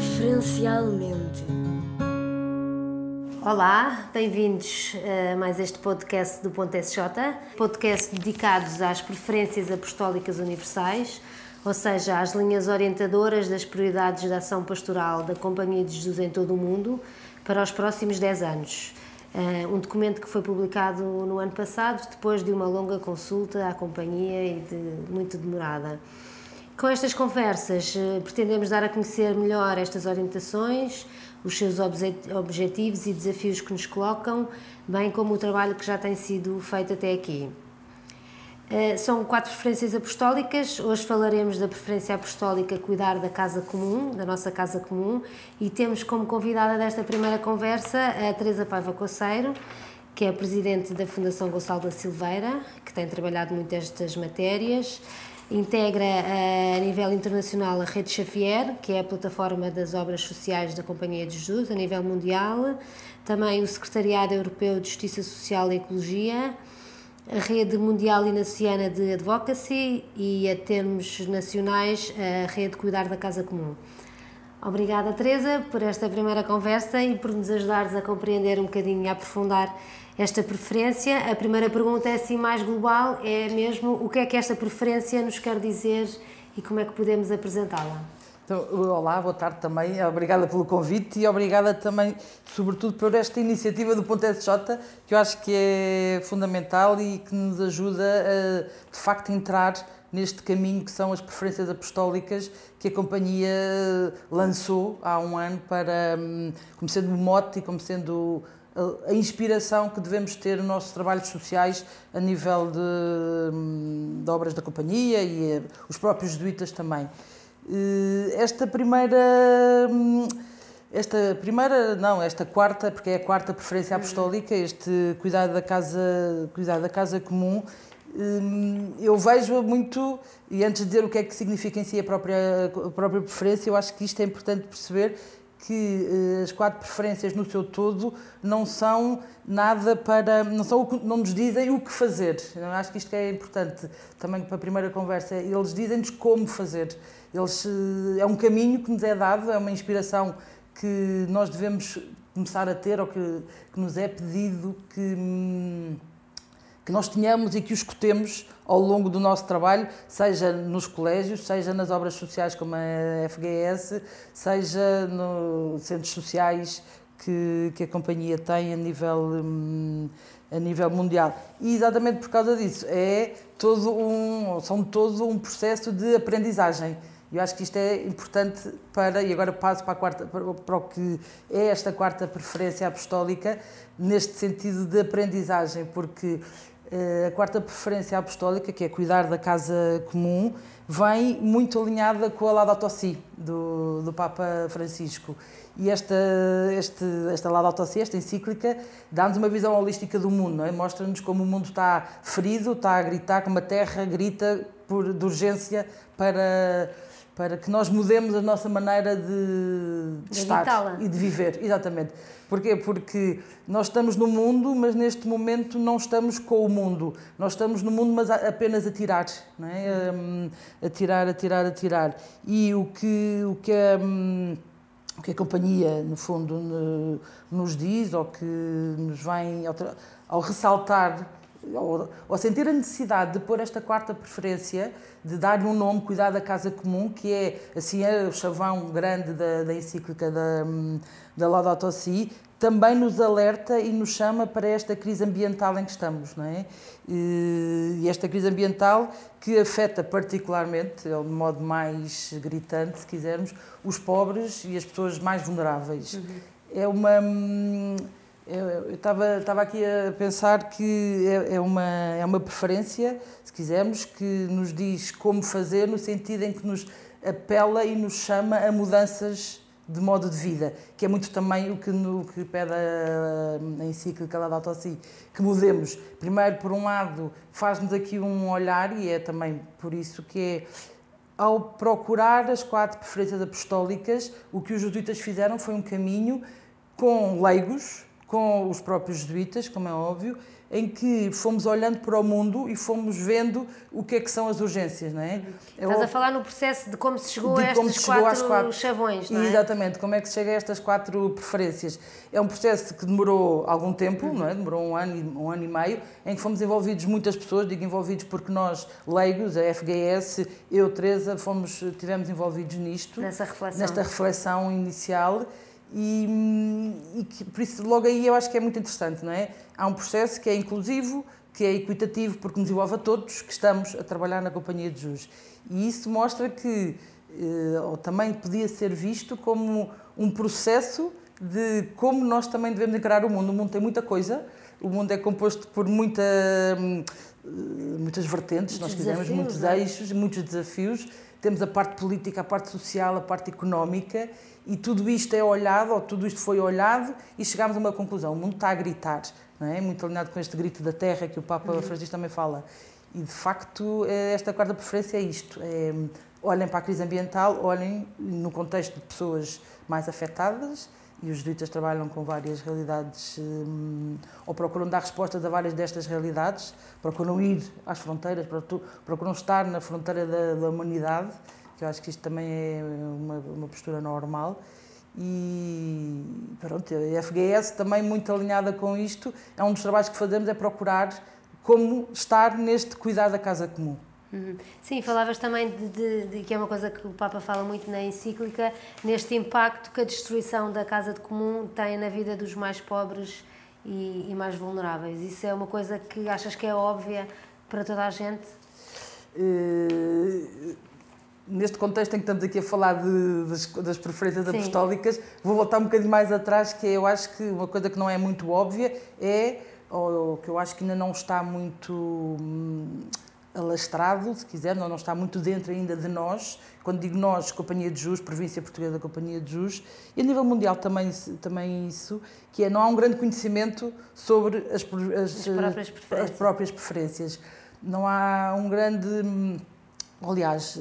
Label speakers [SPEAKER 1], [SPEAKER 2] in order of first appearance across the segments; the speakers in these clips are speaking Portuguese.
[SPEAKER 1] Preferencialmente.
[SPEAKER 2] Olá, bem-vindos a mais este podcast do Ponto SJ, podcast dedicados às preferências apostólicas universais, ou seja, às linhas orientadoras das prioridades da ação pastoral da Companhia de Jesus em todo o mundo para os próximos 10 anos. Eh, um documento que foi publicado no ano passado, depois de uma longa consulta à companhia e de muito demorada. Com estas conversas, eh, pretendemos dar a conhecer melhor estas orientações, os seus objetivos e desafios que nos colocam, bem como o trabalho que já tem sido feito até aqui. Eh, são quatro preferências apostólicas. Hoje falaremos da preferência apostólica cuidar da casa comum, da nossa casa comum, e temos como convidada desta primeira conversa a Teresa Paiva Coceiro, que é presidente da Fundação Gonçalo da Silveira, que tem trabalhado muito estas matérias. Integra eh, a nível internacional a Rede Xavier, que é a plataforma das obras sociais da Companhia de Jesus a nível mundial, também o Secretariado Europeu de Justiça Social e Ecologia, a Rede Mundial Inaciana de Advocacy e, a termos nacionais, a Rede Cuidar da Casa Comum. Obrigada, Teresa, por esta primeira conversa e por nos ajudares a compreender um bocadinho e a aprofundar esta preferência. A primeira pergunta é assim mais global, é mesmo o que é que esta preferência nos quer dizer e como é que podemos apresentá-la?
[SPEAKER 3] Então, olá, boa tarde também. Obrigada pelo convite e obrigada também, sobretudo, por esta iniciativa do Ponto SJ, que eu acho que é fundamental e que nos ajuda a, de facto, entrar neste caminho que são as preferências apostólicas que a companhia lançou há um ano para, hum, como sendo o mote e como sendo a inspiração que devemos ter nos nossos trabalhos sociais a nível de, hum, de obras da companhia e eh, os próprios jesuítas também. Eh, esta primeira hum, esta primeira, não, esta quarta, porque é a quarta preferência apostólica, este cuidado da casa, cuidado da casa comum, hum, eu vejo muito, e antes de dizer o que é que significa em si a própria, a própria preferência, eu acho que isto é importante perceber que uh, as quatro preferências no seu todo não são nada para. não, são não nos dizem o que fazer. Eu acho que isto é importante também para a primeira conversa. Eles dizem-nos como fazer. Eles, uh, é um caminho que nos é dado, é uma inspiração que nós devemos começar a ter ou que, que nos é pedido que. Hum, que nós tenhamos e que os escutemos ao longo do nosso trabalho, seja nos colégios, seja nas obras sociais como a FGS, seja nos centros sociais que, que a companhia tem a nível, hum, a nível mundial. E exatamente por causa disso, é todo um, são todo um processo de aprendizagem. Eu acho que isto é importante para, e agora passo para, a quarta, para o que é esta quarta preferência apostólica, neste sentido de aprendizagem, porque a quarta preferência apostólica, que é cuidar da casa comum, vem muito alinhada com a Laudato Si do, do Papa Francisco. E esta, este, esta Laudato Si, esta encíclica, dá-nos uma visão holística do mundo, é? mostra-nos como o mundo está ferido, está a gritar, como a terra grita por, de urgência para para que nós mudemos a nossa maneira de, de estar e de viver. Exatamente. Porquê? Porque nós estamos no mundo, mas neste momento não estamos com o mundo. Nós estamos no mundo, mas apenas a tirar. Não é? Hum, a tirar, a tirar, a tirar. E o que, o que, a, hum, o que a companhia, no fundo, nos diz, ou que nos vem ao, ao ressaltar ou, sentir a necessidade de pôr esta quarta preferência, de dar-lhe um nome, cuidar da casa comum, que é assim é o chavão grande da, da encíclica da, da Laudato Si, também nos alerta e nos chama para esta crise ambiental em que estamos, não é? E esta crise ambiental que afeta particularmente, de modo mais gritante, se quisermos, os pobres e as pessoas mais vulneráveis. Uhum. É uma hum, eu estava, aqui a pensar que é, é, uma, é uma preferência, se quisermos, que nos diz como fazer, no sentido em que nos apela e nos chama a mudanças de modo de vida, que é muito também o que, no, que pede a, a encíclica Laudato Si, que mudemos. Primeiro, por um lado, faz-nos aqui um olhar, e é também por isso que é ao procurar as quatro preferências apostólicas, o que os jesuítas fizeram foi um caminho com leigos, com os próprios jesuítas, como é óbvio, em que fomos olhando para o mundo e fomos vendo o que é que são as urgências, não é?
[SPEAKER 2] Estás a falar no processo de como se chegou a estes quatro, quatro, chavões, não é?
[SPEAKER 3] Exatamente, como é que se chega a estas quatro preferências. É um processo que demorou algum tempo, uhum. não é? Demorou um ano, um ano e meio, em que fomos envolvidos muitas pessoas, digo envolvidos porque nós, leigos, a FGS, eu, Teresa, fomos, tivemos envolvidos nisto.
[SPEAKER 2] Nessa reflexão.
[SPEAKER 3] Nesta reflexão inicial e, e que, por isso, logo aí eu acho que é muito interessante, não é? Há um processo que é inclusivo, que é equitativo, porque nos envolve a todos que estamos a trabalhar na Companhia de Jus. E isso mostra que, eh, ou também podia ser visto como um processo de como nós também devemos encarar o mundo. O mundo tem muita coisa, o mundo é composto por muita, hum, muitas vertentes, muitos nós quisermos, muitos é? eixos, muitos desafios. Temos a parte política, a parte social, a parte económica e tudo isto é olhado, ou tudo isto foi olhado, e chegámos a uma conclusão. O mundo está a gritar, não é? Muito alinhado com este grito da terra que o Papa uhum. Francisco também fala. E, de facto, é, esta quarta preferência é isto. É, olhem para a crise ambiental, olhem no contexto de pessoas mais afetadas, e os jesuítas trabalham com várias realidades, hum, ou procuram dar respostas a várias destas realidades, procuram ir às fronteiras, procuram estar na fronteira da, da humanidade, que eu acho que isto também é uma, uma postura normal. E pronto, a FGS também muito alinhada com isto, é um dos trabalhos que fazemos, é procurar como estar neste cuidar da casa comum.
[SPEAKER 2] Uhum. Sim, falavas também de, de, de, que é uma coisa que o Papa fala muito na encíclica, neste impacto que a destruição da casa de comum tem na vida dos mais pobres e, e mais vulneráveis. Isso é uma coisa que achas que é óbvia para toda a gente?
[SPEAKER 3] Uh, neste contexto em que estamos aqui a falar de, das, das, preferências Sim. apostólicas, vou voltar um bocadinho mais atrás, que é, eu acho que uma coisa que não é muito óbvia é, ou que eu acho que ainda não está muito hum, alastrado, se quiser, não, não está muito dentro ainda de nós, quando digo nós, Companhia de Jus, Província Portuguesa da Companhia de Jus, e a nível mundial também, também isso, que é não há um grande conhecimento sobre as,
[SPEAKER 2] as, as, próprias, preferências.
[SPEAKER 3] as próprias preferências. Não há um grande... Hum, aliás,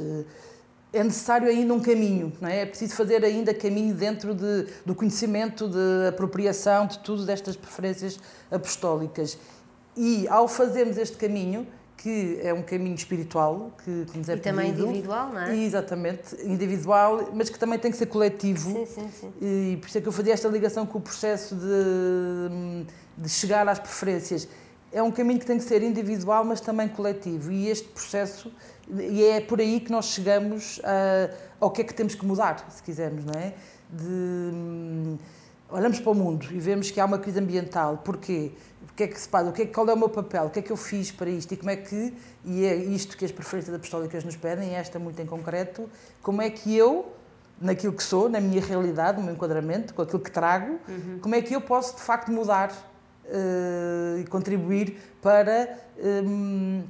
[SPEAKER 3] é necessário ainda um caminho, não é? É preciso fazer ainda caminho dentro de, do conhecimento, de apropriação de tudo destas preferências apostólicas. E ao fazermos este caminho, que é um caminho espiritual que, que nos é
[SPEAKER 2] e
[SPEAKER 3] pedido,
[SPEAKER 2] também individual, não é?
[SPEAKER 3] Exatamente, individual, mas que também tem que ser coletivo.
[SPEAKER 2] Sim, sim, sim.
[SPEAKER 3] E por isso é que eu fazia esta ligação com o processo de, de chegar às preferências. É um caminho que tem que ser individual, mas também coletivo. E este processo e é por aí que nós chegamos a, ao que é que temos que mudar, se quisermos, não é? De, olhamos para o mundo e vemos que há uma crise ambiental. Porquê? O que é que se passa? O que é, qual é o meu papel? O que é que eu fiz para isto? E como é que, e é isto que as preferências apostólicas nos pedem, esta muito em concreto, como é que eu, naquilo que sou, na minha realidade, no meu enquadramento, com aquilo que trago, uhum. como é que eu posso de facto mudar uh, e contribuir para. Um,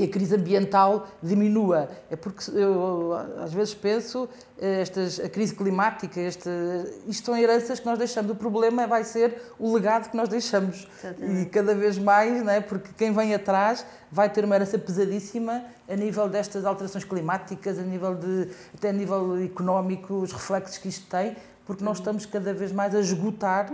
[SPEAKER 3] que a crise ambiental diminua. É porque eu às vezes penso, estas, a crise climática, este, isto são heranças que nós deixamos. O problema vai ser o legado que nós deixamos. Exatamente. E cada vez mais, não é? porque quem vem atrás vai ter uma herança pesadíssima a nível destas alterações climáticas, a nível de, até a nível económico, os reflexos que isto tem, porque nós uhum. estamos cada vez mais a esgotar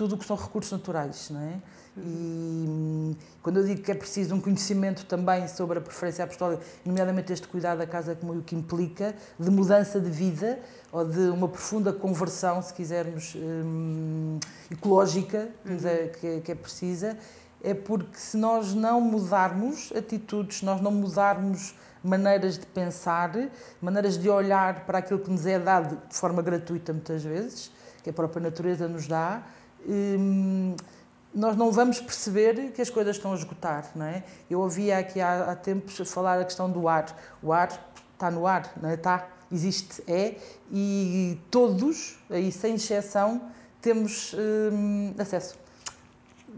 [SPEAKER 3] tudo o que são recursos naturais. Não é? E quando eu digo que é preciso um conhecimento também sobre a preferência apostólica, nomeadamente este cuidado da casa como o que implica, de mudança de vida ou de uma profunda conversão, se quisermos, hum, ecológica, é, que é, que é precisa, é porque se nós não mudarmos atitudes, se nós não mudarmos maneiras de pensar, maneiras de olhar para aquilo que nos é dado de forma gratuita muitas vezes, que a própria natureza nos dá, hum, nós não vamos perceber que as coisas estão a esgotar, não é? Eu ouvia aqui há, há tempos falar a questão do ar. O ar está no ar, não é? Está, existe, é, e todos, aí sem exceção, temos hum, acesso.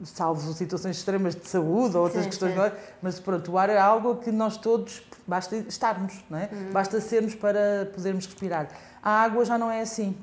[SPEAKER 3] Salvo situações extremas de saúde ou outras sim, questões, sim. mas pronto, o ar é algo que nós todos, basta estarmos, não é? Uhum. Basta sermos para podermos respirar. A água já não é assim.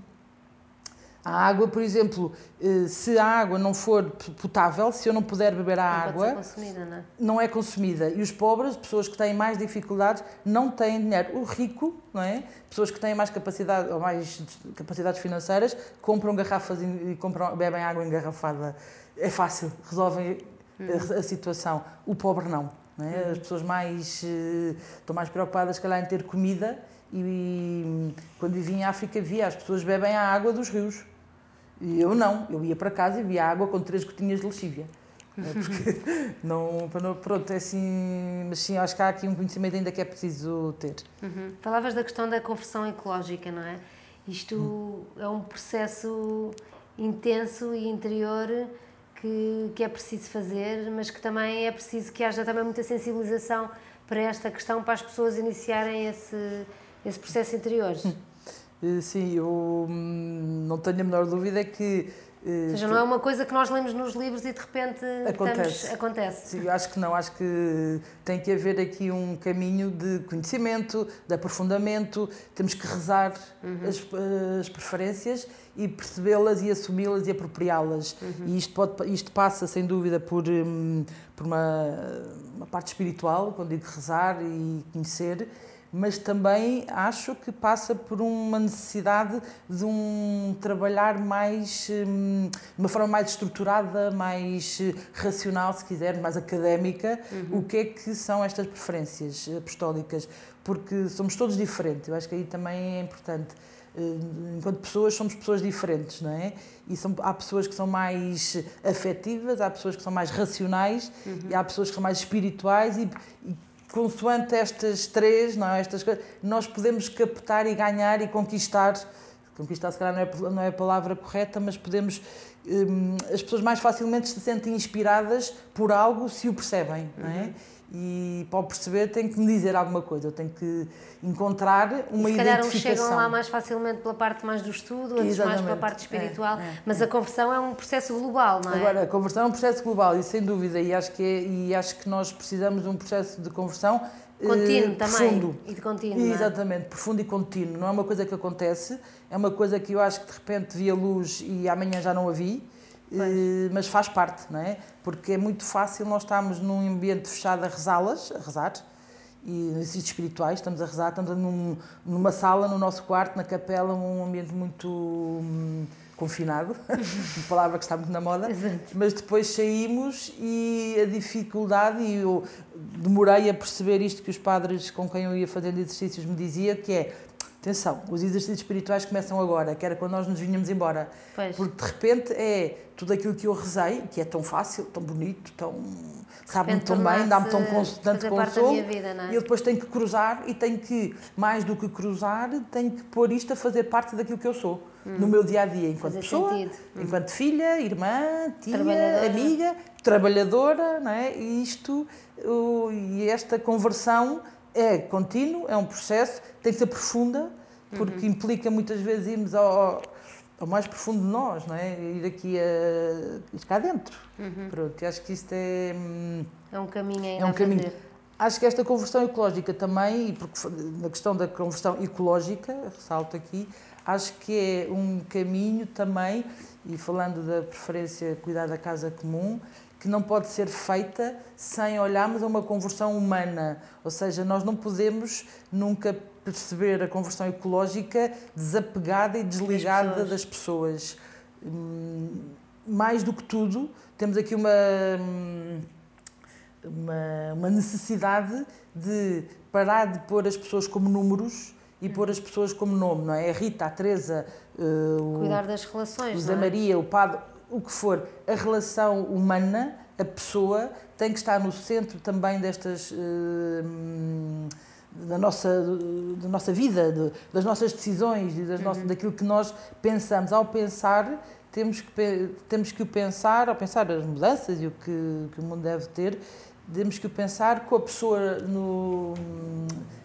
[SPEAKER 3] A água, por exemplo, eh, se a água não for potável, se eu não puder beber a
[SPEAKER 2] não
[SPEAKER 3] água,
[SPEAKER 2] consumida, não, é?
[SPEAKER 3] não é consumida. E os pobres, pessoas que têm mais dificuldades, não têm dinheiro. O rico, não é? Pessoas que têm mais capacidade ou mais capacidades financeiras, compram garrafas e compram, bebem água engarrafada. É fácil, resolvem a, a situação. O pobre não. não é? As pessoas mais uh, estão mais preocupadas, se calhar, em ter comida e, e quando vivia em África via as pessoas bebem a água dos rios. E eu não, eu ia para casa e via água com três gotinhas de lexívia. É? Porque não, pronto, é assim, mas sim, acho que há aqui um conhecimento ainda que é preciso ter.
[SPEAKER 2] Uhum. Falavas da questão da conversão ecológica, não é? Isto uhum. é um processo intenso e interior que, que é preciso fazer, mas que também é preciso que haja também muita sensibilização para esta questão, para as pessoas iniciarem esse, esse processo interior.
[SPEAKER 3] Eh, sim, eu hum, não tenho a menor dúvida que
[SPEAKER 2] ou seja, não é uma coisa que nós lemos nos livros e de repente acontece. Estamos, acontece.
[SPEAKER 3] Sim, eu acho que não, acho que tem que haver aqui um caminho de conhecimento, de aprofundamento, temos que rezar uhum. as, as, preferências e percebê-las e assumi-las e apropriá-las. Uhum. E isto, pode, isto passa, sem dúvida, por, hum, por uma, uma parte espiritual, quando digo rezar e conhecer, mas também acho que passa por uma necessidade de um trabalhar mais, hum, de uma forma mais estruturada, mais eh, racional, se quiser, mais académica, uhum. o que é que são estas preferências apostólicas, porque somos todos diferentes, eu acho que aí também é importante eh, enquanto pessoas somos pessoas diferentes, não é? E são, há pessoas que são mais afetivas, há pessoas que são mais racionais uhum. e há pessoas que são mais espirituais e, e consoante estas três, não é? estas coisas, nós podemos captar e ganhar e conquistar. Conquistar, se calhar, não é, não é a palavra correta, mas podemos. Hum, as pessoas mais facilmente se sentem inspiradas por algo se o percebem, não é? E para o perceber tem que me dizer alguma coisa, eu tenho que encontrar uma e se calhar uns
[SPEAKER 2] chegam lá mais facilmente pela parte mais do estudo, outros Exatamente. mais pela parte espiritual, é, é, mas é. a conversão é um processo global, não é?
[SPEAKER 3] Agora, a conversão é um processo global e sem dúvida, e acho que, é, e acho que nós precisamos de um processo de conversão
[SPEAKER 2] eh, Contínuo eh, também. Profundo. E de contínuo.
[SPEAKER 3] É? Exatamente, profundo e contínuo. Não é uma coisa que acontece, é uma coisa que eu acho que de repente vi a luz e amanhã já não a vi Uh, mas faz parte, não é? Porque é muito fácil nós estarmos num ambiente fechado a rezá-las, a rezar, e nos espirituais, estamos a rezar, estamos num, numa sala, no nosso quarto, na capela, um ambiente muito hum, confinado, uma palavra que está muito na moda, Exato. mas depois saímos e a dificuldade, e eu demorei a perceber isto que os padres com quem eu ia fazendo exercícios me diziam, que é Atenção, os exercícios espirituais começam agora, que era quando nós nos vinhamos embora. Pois. Porque de repente é tudo aquilo que eu rezei, que é tão fácil, tão bonito, tão. sabe-me tão bem, dá-me tão tanto consolo. Vida, é? E eu depois tenho que cruzar e tenho que, mais do que cruzar, tenho que pôr isto a fazer parte daquilo que eu sou. Hum. No meu dia a dia, enquanto fazer pessoa, hum. enquanto filha, irmã, tia, trabalhadora. amiga, trabalhadora, não é? E isto, e esta conversão é contínuo, é um processo, tem que ser profunda, porque uhum. implica muitas vezes irmos ao, ao, mais profundo de nós, não é? Ir aqui a, ir cá dentro. Uhum. Pronto, acho que isto é.
[SPEAKER 2] Hum, é um caminho ainda é um caminho. Fazer.
[SPEAKER 3] Acho que esta conversão ecológica também, e porque na questão da conversão ecológica, ressalto aqui, acho que é um caminho também, e falando da preferência cuidar da casa comum, que não pode ser feita sem olharmos a uma conversão humana. Ou seja, nós não podemos nunca perceber a conversão ecológica desapegada e desligada das pessoas. Das pessoas. Hum, mais do que tudo, temos aqui uma, hum, uma, uma necessidade de parar de pôr as pessoas como números e pôr as pessoas como nome, não é? A Rita, a Teresa, uh,
[SPEAKER 2] cuidar das relações,
[SPEAKER 3] o Zé
[SPEAKER 2] é?
[SPEAKER 3] Maria, o Padre, o que for, a relação humana, a pessoa, tem que estar no centro também destas. Uh, da nossa, da nossa vida, de, das nossas decisões e das nossas, uhum. daquilo que nós pensamos. Ao pensar, temos que, temos que o pensar, ao pensar as mudanças e o que, que o mundo deve ter, temos que o pensar com a pessoa no,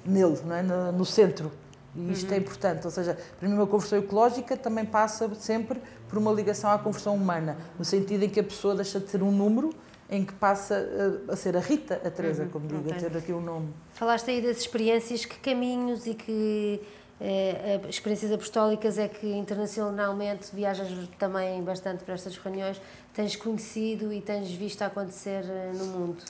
[SPEAKER 3] nele, não é? no, no centro. E isto é uhum. é importante, ou seja, para mim uma conversão ecológica também passa sempre por uma ligação à conversão humana, no sentido em que a pessoa deixa de ser um número em que passa a, a ser a Rita, a Teresa, uhum. como digo, okay. a ter aqui o um nome.
[SPEAKER 2] Falaste aí das experiências, que caminhos e que eh, experiências apostólicas é que internacionalmente viajas também bastante para estas reuniões, tens conhecido e tens visto acontecer eh, no mundo?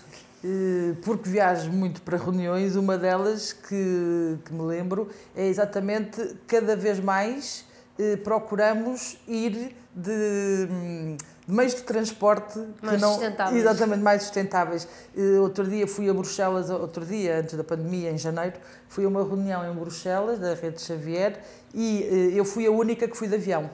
[SPEAKER 3] Eh, porque viajo muito para reuniões, uma delas que, que me lembro é exatamente cada vez mais eh, procuramos ir de, de meios de transporte
[SPEAKER 2] mais
[SPEAKER 3] não
[SPEAKER 2] sustentáveis.
[SPEAKER 3] exatamente mais sustentáveis. Eh, outro dia fui a Bruxelas, outro dia antes da pandemia, em janeiro, fui a uma reunião em Bruxelas da Rede Xavier e eh, eu fui a única que fui de avião.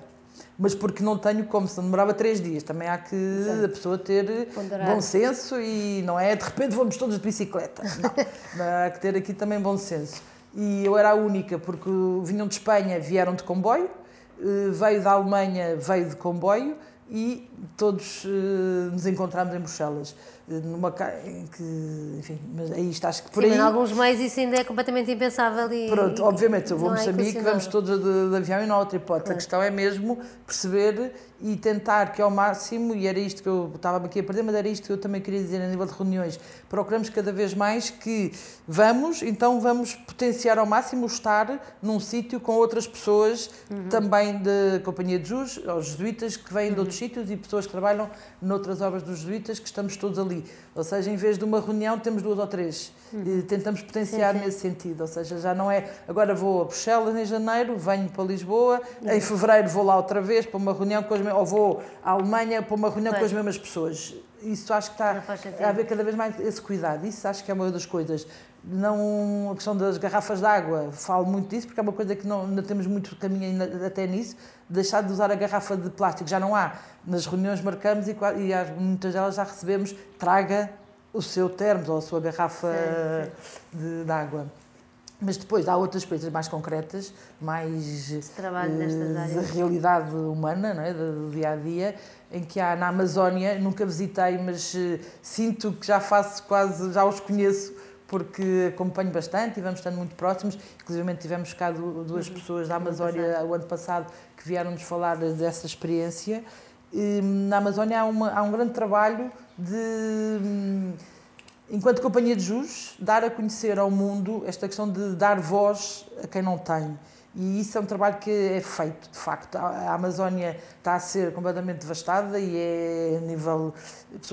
[SPEAKER 3] Mas porque não tenho como, se demorava três dias. Também há que
[SPEAKER 2] Exato.
[SPEAKER 3] a pessoa ter
[SPEAKER 2] Ponderar.
[SPEAKER 3] bom senso e não é de repente vamos todos de bicicleta. Não. há que ter aqui também bom senso. E eu era a única, porque vinham de Espanha, vieram de comboio, eh, veio da Alemanha, veio de comboio e todos eh, nos encontramos em Bruxelas. Numa em que, enfim, mas aí está, acho que por
[SPEAKER 2] Sim,
[SPEAKER 3] aí.
[SPEAKER 2] em alguns meios isso ainda é completamente impensável e.
[SPEAKER 3] Pronto,
[SPEAKER 2] e-
[SPEAKER 3] obviamente, eu vou a
[SPEAKER 2] não é
[SPEAKER 3] Moçambique, vamos todos de, de avião e não há outra hipótese.
[SPEAKER 2] Claro.
[SPEAKER 3] A questão é mesmo perceber e tentar que ao máximo, e era isto que eu estava aqui a perder, mas era isto que eu também queria dizer a nível de reuniões, procuramos cada vez mais que vamos, então vamos potenciar ao máximo estar num sítio com outras pessoas
[SPEAKER 2] Uhum.
[SPEAKER 3] também da Companhia de Jus, aos jesuítas que vêm de
[SPEAKER 2] Uhum.
[SPEAKER 3] outros sítios e pessoas que trabalham noutras obras dos jesuítas que estamos todos ali. Ou seja, em vez de uma reunião temos duas ou três. E tentamos potenciar
[SPEAKER 2] Uhum. Sim, sim.
[SPEAKER 3] nesse sentido. Ou seja, já não é agora vou a Bruxelas em janeiro, venho para Lisboa, em fevereiro vou lá outra vez para uma reunião com as mesmas, ou vou à Alemanha para uma reunião com as mesmas pessoas. Isso acho que
[SPEAKER 2] Não
[SPEAKER 3] está a haver cada vez mais esse cuidado. Isso acho que é uma das coisas. Não a questão das garrafas de água, falo muito disso porque é uma coisa que não, ainda temos muito caminho ainda até nisso. Deixar de usar a garrafa de plástico já não há. Nas reuniões marcamos e, e às- muitas delas já recebemos traga o seu termos ou a sua garrafa de, de água. Mas depois há outras coisas mais concretas, mais eh, da realidade humana, não é? do, do dia a dia, em que há na Amazónia, nunca visitei, mas eh, sinto que já faço quase, já os conheço, porque acompanho bastante e vamos estando muito próximos. Inclusive tivemos cá du- duas
[SPEAKER 2] Uhum.
[SPEAKER 3] pessoas da Amazónia o ano passado que vieram-nos falar dessa experiência. E, na Amazónia há, uma- há um grande trabalho de hum, enquanto companhia de jus, dar a conhecer ao mundo esta questão de dar voz a quem não tem. E isso é um trabalho que é feito, de facto. A Amazónia está a ser completamente devastada e é a nível.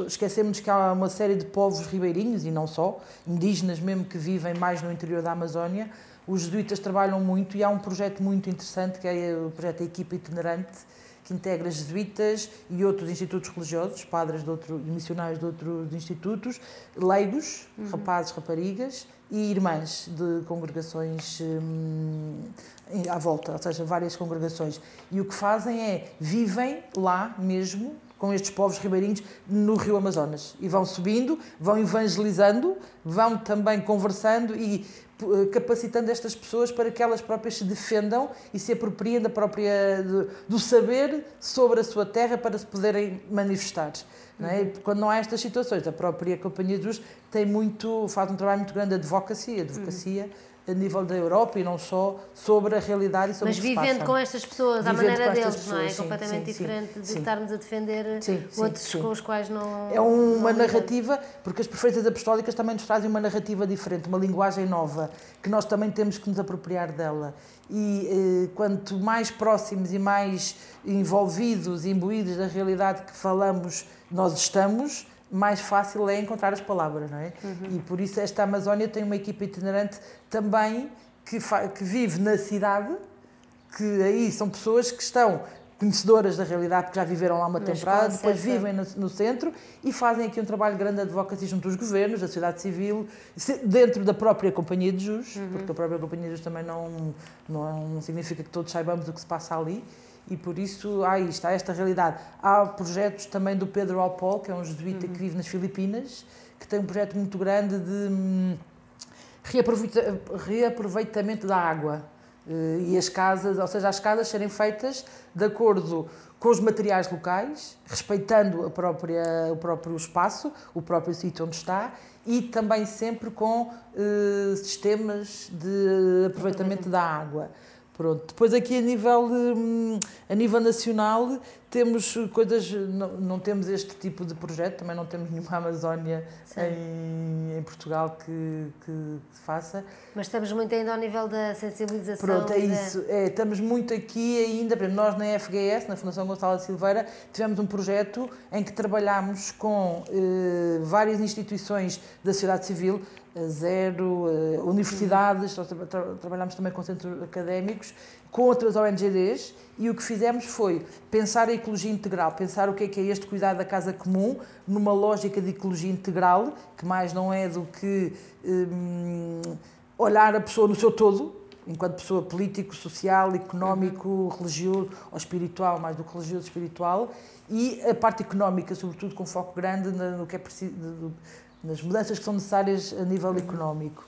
[SPEAKER 3] Esquecemos que há uma série de povos ribeirinhos e não só, indígenas mesmo, que vivem mais no interior da Amazónia. Os jesuítas trabalham muito e há um projeto muito interessante que é o projeto Equipa Itinerante, que integra jesuítas e outros institutos religiosos, padres de outro, e missionários de outros institutos, leigos, rapazes, raparigas e irmãs de congregações hum, à volta, ou seja, várias congregações. E o que fazem é vivem lá mesmo com estes povos ribeirinhos no Rio Amazonas e vão subindo, vão evangelizando, vão também conversando e capacitando estas pessoas para que elas próprias se defendam e se apropriem da própria do, do saber sobre a sua terra para se poderem manifestar. Não é? Quando não há estas situações, a própria Companhia de tem muito, faz um trabalho muito grande de advocacia, advocacia a nível da Europa e não só sobre a realidade e sobre
[SPEAKER 2] Mas
[SPEAKER 3] o que se
[SPEAKER 2] vivendo
[SPEAKER 3] passa.
[SPEAKER 2] com estas pessoas, à maneira deles, não é?
[SPEAKER 3] pessoas, sim,
[SPEAKER 2] Completamente
[SPEAKER 3] sim, sim,
[SPEAKER 2] diferente de
[SPEAKER 3] sim.
[SPEAKER 2] estarmos a defender
[SPEAKER 3] Sim, sim,
[SPEAKER 2] outros
[SPEAKER 3] sim.
[SPEAKER 2] com os quais não.
[SPEAKER 3] É uma
[SPEAKER 2] não lidamos.
[SPEAKER 3] narrativa, porque as preferências apostólicas também nos trazem uma narrativa diferente, uma linguagem nova, que nós também temos que nos apropriar dela. E eh, quanto mais próximos e mais envolvidos e imbuídos da realidade que falamos, nós estamos, mais fácil é encontrar as palavras, não é? E por isso esta Amazónia tem uma equipa itinerante também que, que vive na cidade, que aí são pessoas que estão conhecedoras da realidade, porque já viveram lá uma
[SPEAKER 2] Mas
[SPEAKER 3] temporada, depois vivem no, no centro e fazem aqui um trabalho grande de advocacy junto aos governos, da sociedade civil, dentro da própria Companhia de Jus,
[SPEAKER 2] Uhum.
[SPEAKER 3] porque a própria Companhia de Jus também não, não significa que todos saibamos o que se passa ali. E por isso há isto, há esta realidade. Há projetos também do Pedro Alpol, que é um jesuíta
[SPEAKER 2] Uhum.
[SPEAKER 3] que vive nas Filipinas, que tem um projeto muito grande de hum, reaproveita- reaproveitamento da água. Eh, E as casas, ou seja, as casas serem feitas de acordo com os materiais locais, respeitando a própria, o próprio espaço, o próprio sítio onde está, e também sempre com eh, sistemas de aproveitamento da água. Pronto. Depois aqui a nível, hum, a nível nacional temos coisas, não, não temos este tipo de projeto, também não temos nenhuma Amazónia em, em Portugal que, que faça.
[SPEAKER 2] Mas estamos muito ainda ao nível da sensibilização.
[SPEAKER 3] Pronto, é
[SPEAKER 2] da-
[SPEAKER 3] isso. É, estamos muito aqui ainda, por exemplo, nós na FGS, na Fundação Gonçalo Silveira, tivemos um projeto em que trabalhámos com eh, várias instituições da sociedade civil, zero, universidades, nós tra trabalhamos também com centros académicos, com outras ONGDs, e o que fizemos foi pensar a ecologia integral, pensar o que é que é este cuidar da casa comum, numa lógica de ecologia integral, que mais não é do que hum, olhar a pessoa no seu todo, enquanto pessoa político, social, económico, religioso ou espiritual, mais do que religioso espiritual, e a parte económica, sobretudo com foco grande no que é preciso, nas mudanças que são necessárias a nível económico.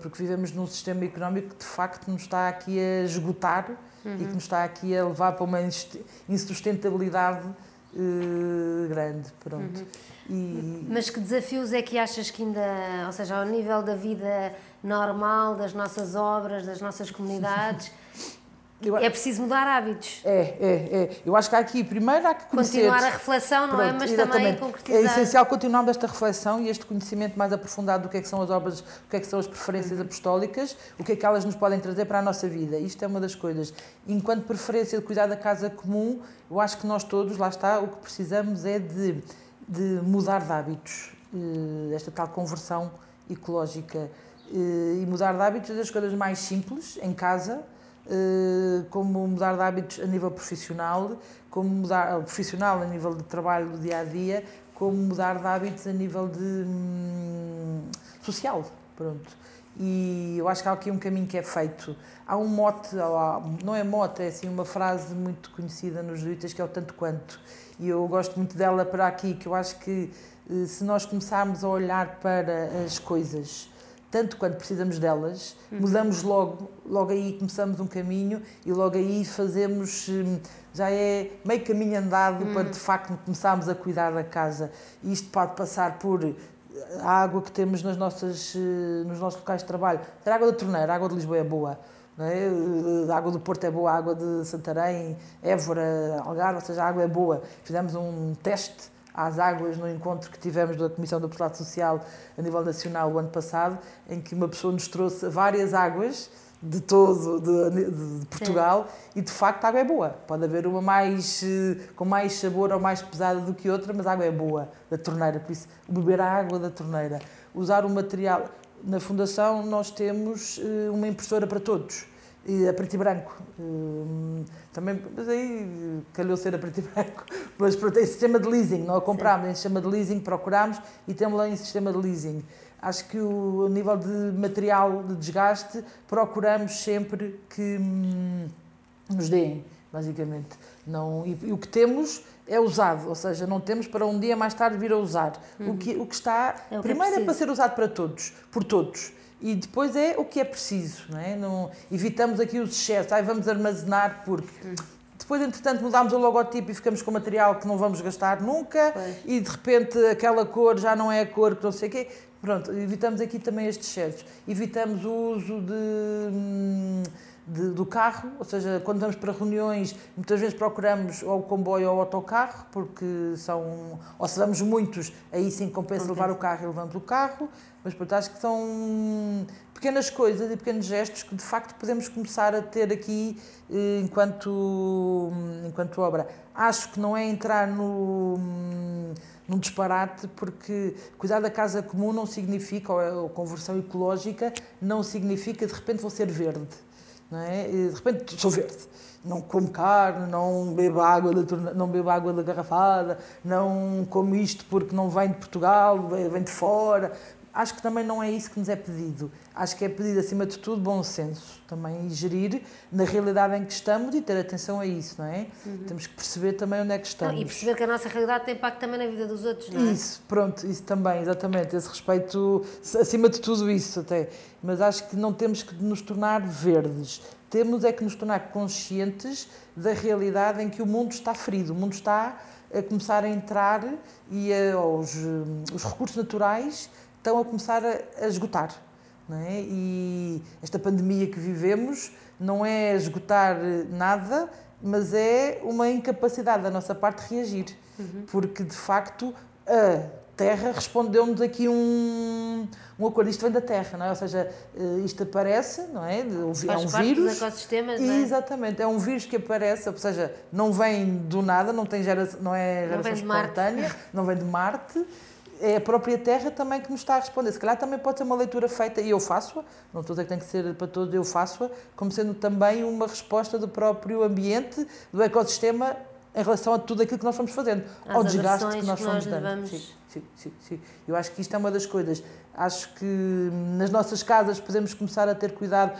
[SPEAKER 3] Porque vivemos num sistema económico que de facto nos está aqui a esgotar uhum. e que nos está aqui a levar para uma insustentabilidade uh, grande. Pronto. Uhum.
[SPEAKER 2] E... Mas que desafios é que achas que ainda, ou seja, ao nível da vida normal, das nossas obras, das nossas comunidades, eu, é preciso mudar hábitos.
[SPEAKER 3] É, é, é. Eu acho que há aqui, primeiro há que
[SPEAKER 2] conhecer... Continuar a reflexão, não é? Pronto, é? Mas exatamente. também concretizar.
[SPEAKER 3] É essencial continuarmos esta reflexão e este conhecimento mais aprofundado do que é que são as obras, o que é que são as preferências uhum. apostólicas, o que é que elas nos podem trazer para a nossa vida. Isto é uma das coisas. Enquanto preferência de cuidar da casa comum, eu acho que nós todos, lá está, o que precisamos é de, de mudar de hábitos. Eh, esta tal conversão ecológica. Eh, e mudar de hábitos das coisas mais simples, em casa, como mudar de hábitos a nível profissional, como mudar profissional a nível de trabalho do dia a dia, como mudar de hábitos a nível de hum, social, pronto. E eu acho que há aqui um caminho que é feito. Há um mote, não é mote, é assim uma frase muito conhecida nos jesuítas que é o tanto quanto. E eu gosto muito dela para aqui, que eu acho que eh, se nós começarmos a olhar para as coisas tanto quanto precisamos delas, uhum. mudamos logo, logo aí começamos um caminho e logo aí fazemos, hum, já é meio caminho andado uhum. para de facto começarmos a cuidar da casa. E isto pode passar por a água que temos nas nossas, eh, nos nossos locais de trabalho. A água da torneira, a água de Lisboa é boa. É? Eh, a água do Porto é boa, a água de Santarém, Évora, Algarve, ou seja, a água é boa. Fizemos um teste às águas no encontro que tivemos da Comissão do Apostolado Social a nível nacional o ano passado, em que uma pessoa nos trouxe várias águas de todo de, de, Portugal Sim. e de facto a água é boa. Pode haver uma mais eh, com mais sabor ou mais pesada do que outra, mas a água é boa da torneira, por isso beber a água da torneira, usar o material na fundação nós temos eh, uma impressora para todos e a preto e branco. Hum, também, mas aí calhou ser a preto e branco. Mas tem sistema de leasing, não a comprámos, em sistema de leasing procurámos e temos lá em sistema de leasing. Acho que o nível de material de desgaste procuramos sempre que hum, nos deem, basicamente. Não, e, e, o que temos é usado, ou seja, não temos para um dia mais tarde vir a usar. Uhum. O, que, o que está, é o que primeiro é, é para ser usado para todos, por todos e depois é o que é preciso, não é? Não, evitamos aqui os excessos, aí vamos armazenar porque depois, entretanto, mudámos o logotipo e ficamos com material que não vamos gastar nunca pois. e de repente aquela cor já não é a cor que não sei o quê. Pronto, evitamos aqui também estes excessos. Evitamos o uso de hum, de, do carro, ou seja, quando vamos para reuniões, muitas vezes procuramos ou o comboio ou o autocarro, porque são, ou se vamos muitos, aí sim compensa levar o carro e levamos o carro, mas portanto acho que são pequenas coisas e pequenos gestos que de facto podemos começar a ter aqui eh, enquanto, enquanto obra. Acho que não é entrar no, num disparate, porque cuidar da casa comum não significa, ou a conversão ecológica, não significa de repente vou ser verde não é? E de repente sou verde. Não como carne, não bebo água não bebo água da garrafada, não como isto porque não vem de Portugal, vem de fora. Acho que também não é isso que nos é pedido. Acho que é pedido, acima de tudo, bom senso também gerir na realidade em que estamos e ter atenção a isso, não é? Uhum. Temos que perceber também onde é que estamos. Não,
[SPEAKER 2] e perceber que a nossa realidade tem impacto também na vida dos outros, não é?
[SPEAKER 3] Isso, pronto, isso também, exatamente. Esse respeito, acima de tudo isso até. Mas acho que não temos que nos tornar verdes. Temos é que nos tornar conscientes da realidade em que o mundo está ferido, o mundo está a começar a entrar e a, os, os recursos naturais estão a começar a, a esgotar. Não é? E esta pandemia que vivemos não é esgotar nada, mas é uma incapacidade da nossa parte de reagir. Uhum. Porque, de facto, a Terra respondeu-nos aqui um, um acordo. Isto vem da Terra, não é? Ou seja, eh, isto aparece, não é?
[SPEAKER 2] é um vírus. Dos ecossistemas, não é?
[SPEAKER 3] Exatamente, é um vírus que aparece, ou seja, não vem do nada, não tem geração, não é geração não espontânea, não vem de Marte é a própria terra também que nos está a responder. Se calhar também pode ser uma leitura feita, e eu faço-a, não estou a dizer que tem que ser para todos, eu faço-a, como sendo também uma resposta do próprio ambiente, do ecossistema, em relação a tudo aquilo que nós fomos fazendo,
[SPEAKER 2] As
[SPEAKER 3] ao desgaste que nós
[SPEAKER 2] que
[SPEAKER 3] fomos
[SPEAKER 2] nós
[SPEAKER 3] dando.
[SPEAKER 2] levamos.
[SPEAKER 3] Sim, sim, sim, sim. Eu acho que isto é uma das coisas. Acho que nas nossas casas podemos começar a ter cuidado.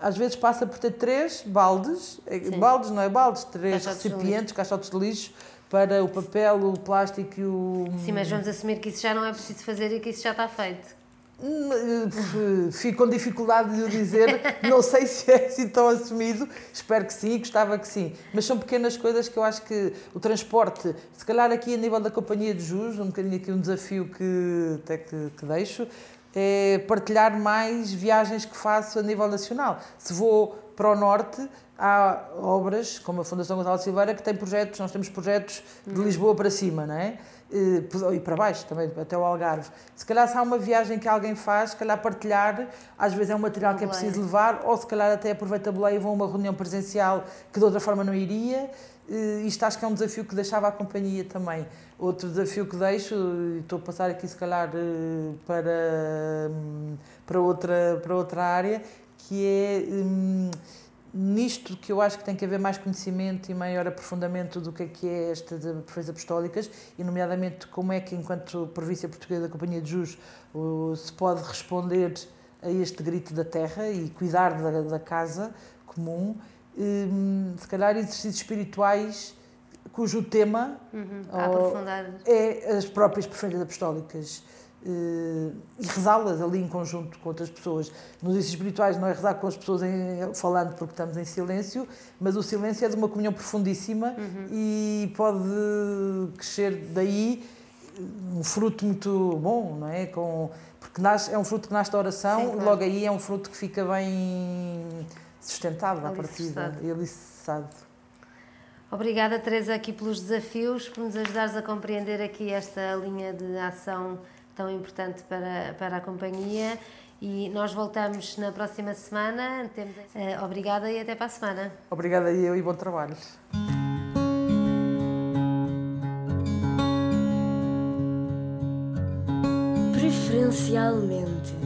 [SPEAKER 3] Às vezes passa por ter três baldes, eh,
[SPEAKER 2] Sim.
[SPEAKER 3] baldes, não é baldes, três
[SPEAKER 2] Caixotes de
[SPEAKER 3] recipientes, caixotes de lixo, para o papel, o plástico e o.
[SPEAKER 2] Sim, mas vamos assumir que isso já não é preciso fazer e que isso já está feito.
[SPEAKER 3] Hum, Fico com dificuldade de o dizer, não sei se é assim tão assumido, espero que sim, gostava que sim. Mas são pequenas coisas que eu acho que o transporte, se calhar aqui a nível da Companhia de Jus, um bocadinho aqui um desafio que até que, que deixo, é partilhar mais viagens que faço a nível nacional. Se vou para o norte, há obras, como a Fundação Gonçalo Silveira, que tem projetos, nós temos projetos de Lisboa para cima, não é? Eh, E para baixo também, até o Algarve. Se calhar se há uma viagem que alguém faz, se calhar partilhar, às vezes é um material que é preciso levar, ou se calhar até aproveita a boleia e vão a uma reunião presencial que de outra forma não iria. Eh, Isto acho que é um desafio que deixava a companhia também. Outro desafio que deixo, e estou a passar aqui se calhar eh, para, hum, para, outra, para outra área, que é hum, nisto que eu acho que tem que haver mais conhecimento e maior aprofundamento do que é que é estas perfeitas apostólicas e nomeadamente como é que enquanto província portuguesa da Companhia de Jus se pode responder a este grito da terra e cuidar da, da casa comum hum, se calhar exercícios espirituais cujo tema
[SPEAKER 2] Uhum. A aprofundar.
[SPEAKER 3] é as próprias perfeitas apostólicas e rezá-las ali em conjunto com outras pessoas. Nos exercícios espirituais não é rezar com as pessoas em- falando porque estamos em silêncio, mas o silêncio é de uma comunhão profundíssima e pode crescer daí um fruto muito bom, não é? Com, porque nasce, é um fruto que nasce da oração
[SPEAKER 2] Sim,
[SPEAKER 3] e
[SPEAKER 2] claro.
[SPEAKER 3] logo aí é um fruto que fica bem sustentado à partida e alicerçado.
[SPEAKER 2] Obrigada, Teresa, aqui pelos desafios, por nos ajudares a compreender aqui esta linha de ação tão importante para, para a companhia. E nós voltamos na próxima semana. Temos, eh, obrigada e até para a semana.
[SPEAKER 3] Obrigada eu e bom trabalho.
[SPEAKER 1] Preferencialmente.